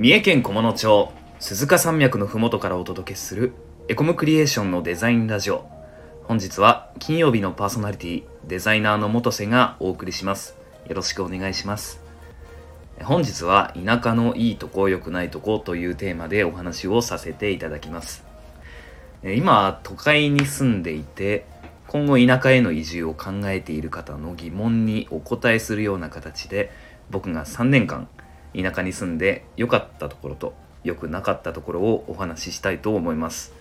三重県菰野町鈴鹿山脈のふもとからお届けするエコムクリエーションのデザインラジオ。本日は金曜日のパーソナリティデザイナーの元瀬がお送りします。よろしくお願いします。本日は田舎のいいとこ良くないとこというテーマでお話をさせていただきます。今都会に住んでいて今後田舎への移住を考えている方の疑問にお答えするような形で僕が3年間田舎に住んで良かったところと良くなかったところをお話ししたいと思います、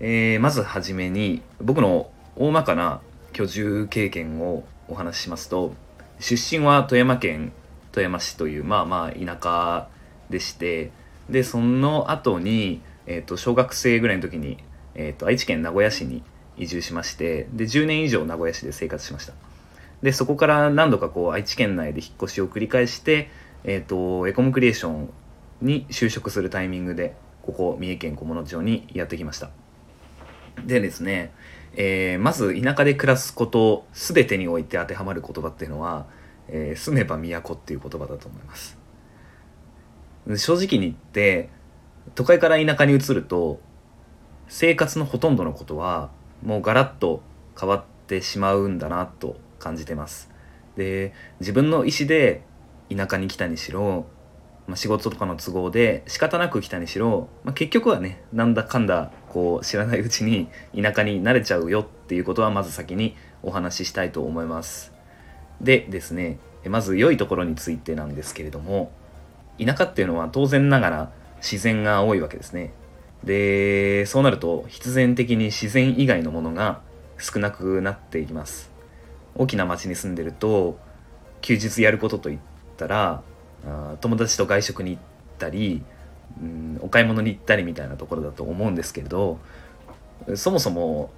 えー、まずはじめに僕の大まかな居住経験をお話ししますと出身は富山県富山市というまあまあ田舎でしてでその後に、えーと、小学生ぐらいの時に、えーと愛知県名古屋市に移住しましてで10年以上名古屋市で生活しました。でそこから何度かこう愛知県内で引っ越しを繰り返してえっ、ー、と、エコムクリエーションに就職するタイミングで、ここ、三重県菰野町にやってきました。でですね、えー、まず田舎で暮らすこと全てにおいて当てはまる言葉っていうのは、えー、住めば都っていう言葉だと思います正直に言って都会から田舎に移ると生活のほとんどのことはもうガラッと変わってしまうんだなと感じてますで自分の意思で田舎に来たにしろ、まあ、仕事とかの都合で仕方なく来たにしろ、まあ、結局はねなんだかんだこう知らないうちに田舎に慣れちゃうよっていうことはまず先にお話ししたいと思います。でですねまず良いところについてなんですけれども田舎っていうのは当然ながら自然が多いわけですね。でそうなると必然的に自然以外のものが少なくなっていきます。大きな町に住んでると休日やることといっったら友達と外食に行ったり、うん、お買い物に行ったりみたいなところだと思うんですけれどそもそも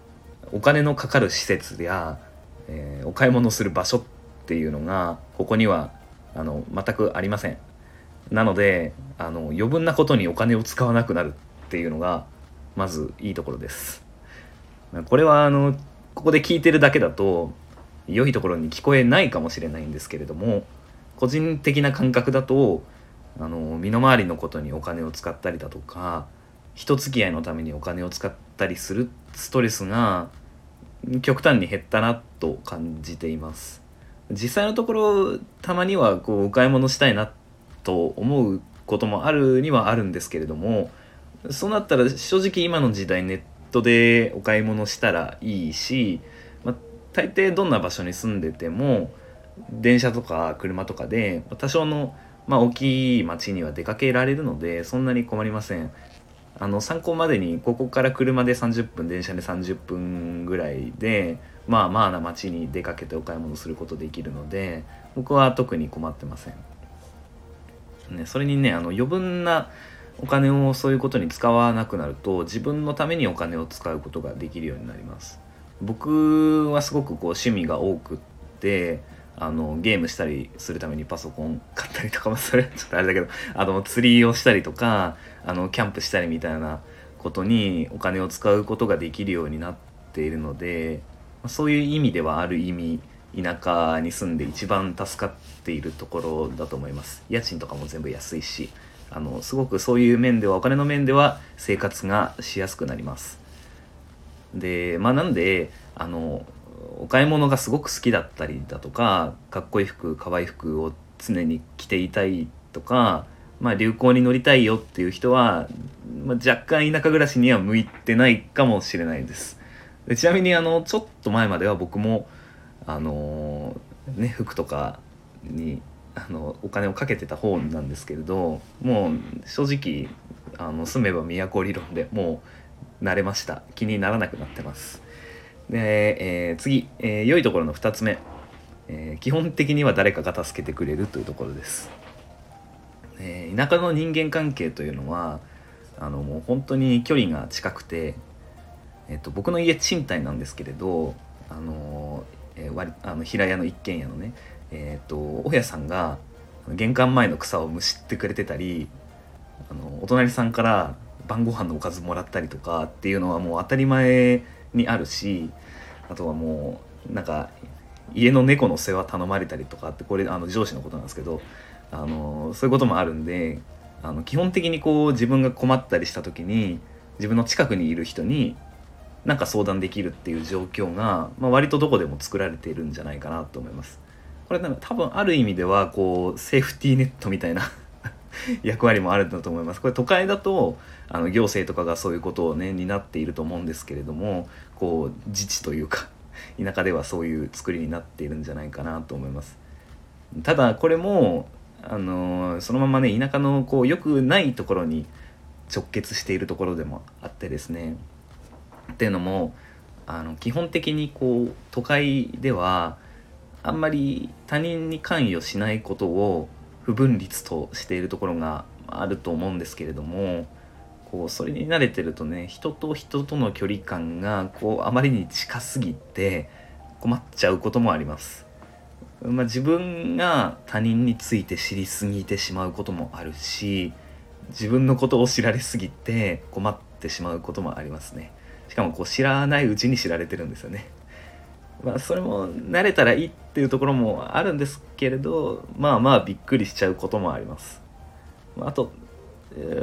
お金のかかる施設や、えー、お買い物する場所っていうのがここにはあの全くありません。なのであの余分なことにお金を使わなくなるっていうのがまずいいところです。これはあのここで聞いてるだけだと良いところに聞こえないかもしれないんですけれども個人的な感覚だとあの身の回りのことにお金を使ったりだとか人付き合いのためにお金を使ったりするストレスが極端に減ったなと感じています。実際のところたまにはこうお買い物したいなと思うこともあるにはあるんですけれどもそうなったら正直今の時代ネットでお買い物したらいいし、まあ、大抵どんな場所に住んでても電車とか車とかで多少の、まあ、大きい町には出かけられるのでそんなに困りません。あの参考までにここから車で30分電車で30分ぐらいでまあまあな町に出かけてお買い物することできるので僕は特に困ってません、ね、それにねあの余分なお金をそういうことに使わなくなると自分のためにお金を使うことができるようになります。僕はすごくこう趣味が多くってあのゲームしたりするためにパソコン買ったりとかもそれちょっとあれだけど。あの釣りをしたりとかあのキャンプしたりみたいなことにお金を使うことができるようになっているのでそういう意味ではある意味田舎に住んで一番助かっているところだと思います。家賃とかも全部安いしあのすごくそういう面ではお金の面では生活がしやすくなります。でまあなんであのお買い物がすごく好きだったりだとかかっこいい服可愛い服を常に着ていたいとか、まあ、流行に乗りたいよっていう人は、まあ、若干田舎暮らしには向いてないかもしれないです。でちなみにあのちょっと前までは僕もあのー、ね服とかにあのお金をかけてた方なんですけれどもう正直あの住めば都理論でもう慣れました。気にならなくなってます。で、えー、次、えー、良いところの2つ目、えー、基本的には誰かが助けてくれるというところです、え田舎の人間関係というのはあのもう本当に距離が近くて、えーと、僕の家賃貸なんですけれどあの、え割あの平屋の一軒家のねえっ、と大家さんが玄関前の草をむしってくれてたりあのお隣さんから晩ご飯のおかずもらったりとかっていうのはもう当たり前にあるしあとはもうなんか家の猫の世話頼まれたりとかってこれあの上司のことなんですけどあのそういうこともあるんであの基本的にこう自分が困ったりした時に自分の近くにいる人になんか相談できるっていう状況が、まあ、割とどこでも作られているんじゃないかなと思います。これなんか多分ある意味ではこうセーフティーネットみたいな 役割もあるんだと思います。これ都会だとあの行政とかがそういうことをね担っていると思うんですけれどもこう自治というか 田舎ではそういう作りになっているんじゃないかなと思います。ただこれもあのそのままね田舎のこう良くないところに直結しているところでもあってですねっていうのもあの基本的にこう都会ではあんまり他人に関与しないことを不分律としているところがあると思うんですけれどもこうそれに慣れてるとね人と人との距離感がこうあまりに近すぎて困っちゃうこともあります。まあ、自分が他人について知りすぎてしまうこともあるし自分のことを知られすぎて困ってしまうこともありますね。しかもこう知らないうちに知られてるんですよね。まあそれも慣れたらいいっていうところもあるんですけれどまあまあびっくりしちゃうこともあります。あと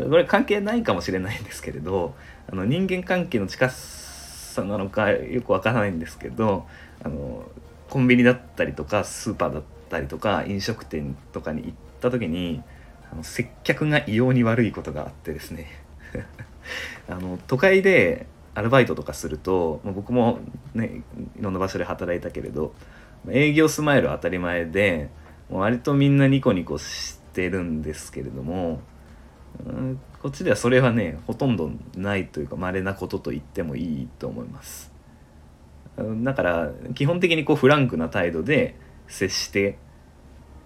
これ関係ないかもしれないんですけれどあの人間関係の近さなのかよくわからないんですけどあのコンビニだったりとかスーパーだったりとか飲食店とかに行った時にあの接客が異様に悪いことがあってですね あの都会でアルバイトとかすると僕もねいろんな場所で働いたけれど営業スマイルは当たり前で割とみんなニコニコしてるんですけれどもうんこっちではそれはねほとんどないというか稀なことと言ってもいいと思います。だから基本的にこうフランクな態度で接して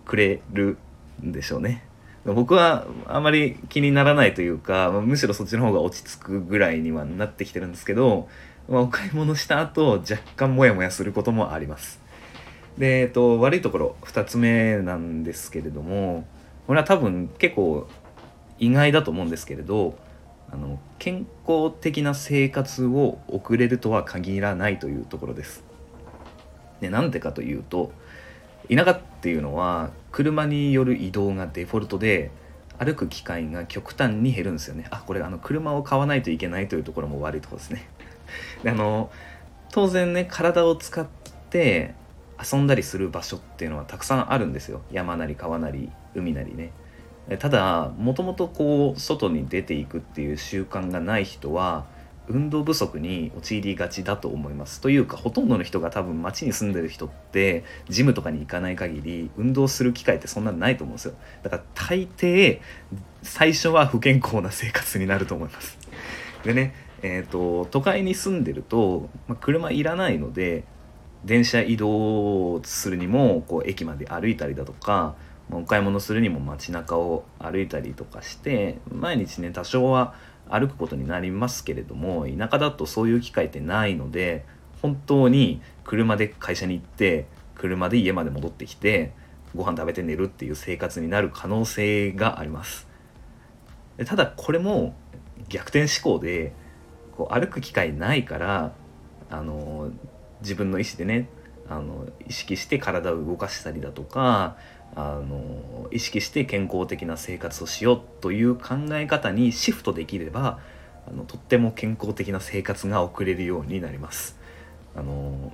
くれるんでしょうね。僕はあまり気にならないというかむしろそっちの方が落ち着くぐらいにはなってきてるんですけど、まあ、お買い物した後若干モヤモヤすることもありますで、えっと、悪いところ2つ目なんですけれどもこれは多分結構意外だと思うんですけれどあの健康的な生活を送れるとは限らないというところです。でなんでかというと田舎っていうのは車による移動がデフォルトで歩く機会が極端に減るんですよね。あこれあの車を買わないといけないというところも悪いとこですね。であの当然ね体を使って遊んだりする場所っていうのはたくさんあるんですよ。山なり川なり海なりね。ただもともとこう外に出ていくっていう習慣がない人は運動不足に陥りがちだと思います。というかほとんどの人が多分街に住んでる人ってジムとかに行かない限り運動する機会ってそんなないと思うんですよ。だから大抵最初は不健康な生活になると思います。でねえーと、都会に住んでると、まあ、車いらないので電車移動するにもこう駅まで歩いたりだとかお買い物するにも街中を歩いたりとかして毎日ね多少は歩くことになりますけれども田舎だとそういう機会ってないので本当に車で会社に行って車で家まで戻ってきてご飯食べて寝るっていう生活になる可能性があります。ただこれも逆転思考でこう歩く機会ないからあの自分の意思でねあの意識して体を動かしたりだとかあの意識して健康的な生活をしようという考え方にシフトできればあのとっても健康的な生活が送れるようになります。あの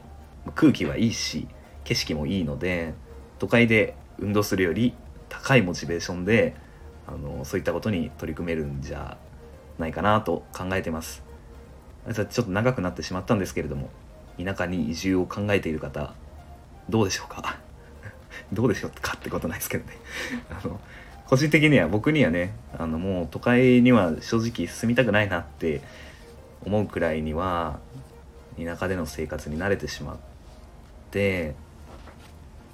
空気はいいし景色もいいので都会で運動するより高いモチベーションであのそういったことに取り組めるんじゃないかなと考えてます。ちょっと長くなってしまったんですけれども田舎に移住を考えている方どうでしょうか？どうでしょうかってことないですけどね。あの個人的には僕にはねあのもう都会には正直住みたくないなって思うくらいには田舎での生活に慣れてしまって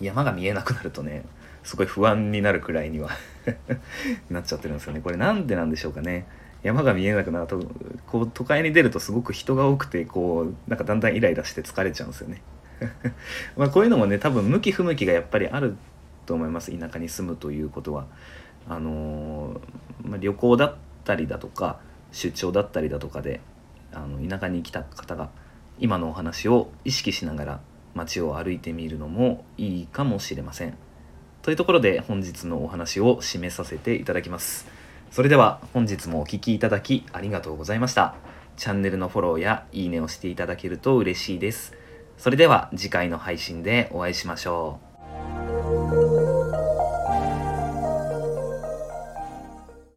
山が見えなくなるとねすごい不安になるくらいには なっちゃってるんですよね。これなんでなんでしょうかね。山が見えなくなるとこう都会に出るとすごく人が多くてこうなんかだんだんイライラして疲れちゃうんですよね。まあこういうのもね多分向き不向きがやっぱりあると思います田舎に住むということは。あのー、まあ、旅行だったりだとか出張だったりだとかであの田舎に来た方が今のお話を意識しながら街を歩いてみるのもいいかもしれません。というところで本日のお話を締めさせていただきます。それでは本日もお聴きいただきありがとうございました。チャンネルのフォローやいいねをしていただけると嬉しいです。それでは次回の配信でお会いしましょう。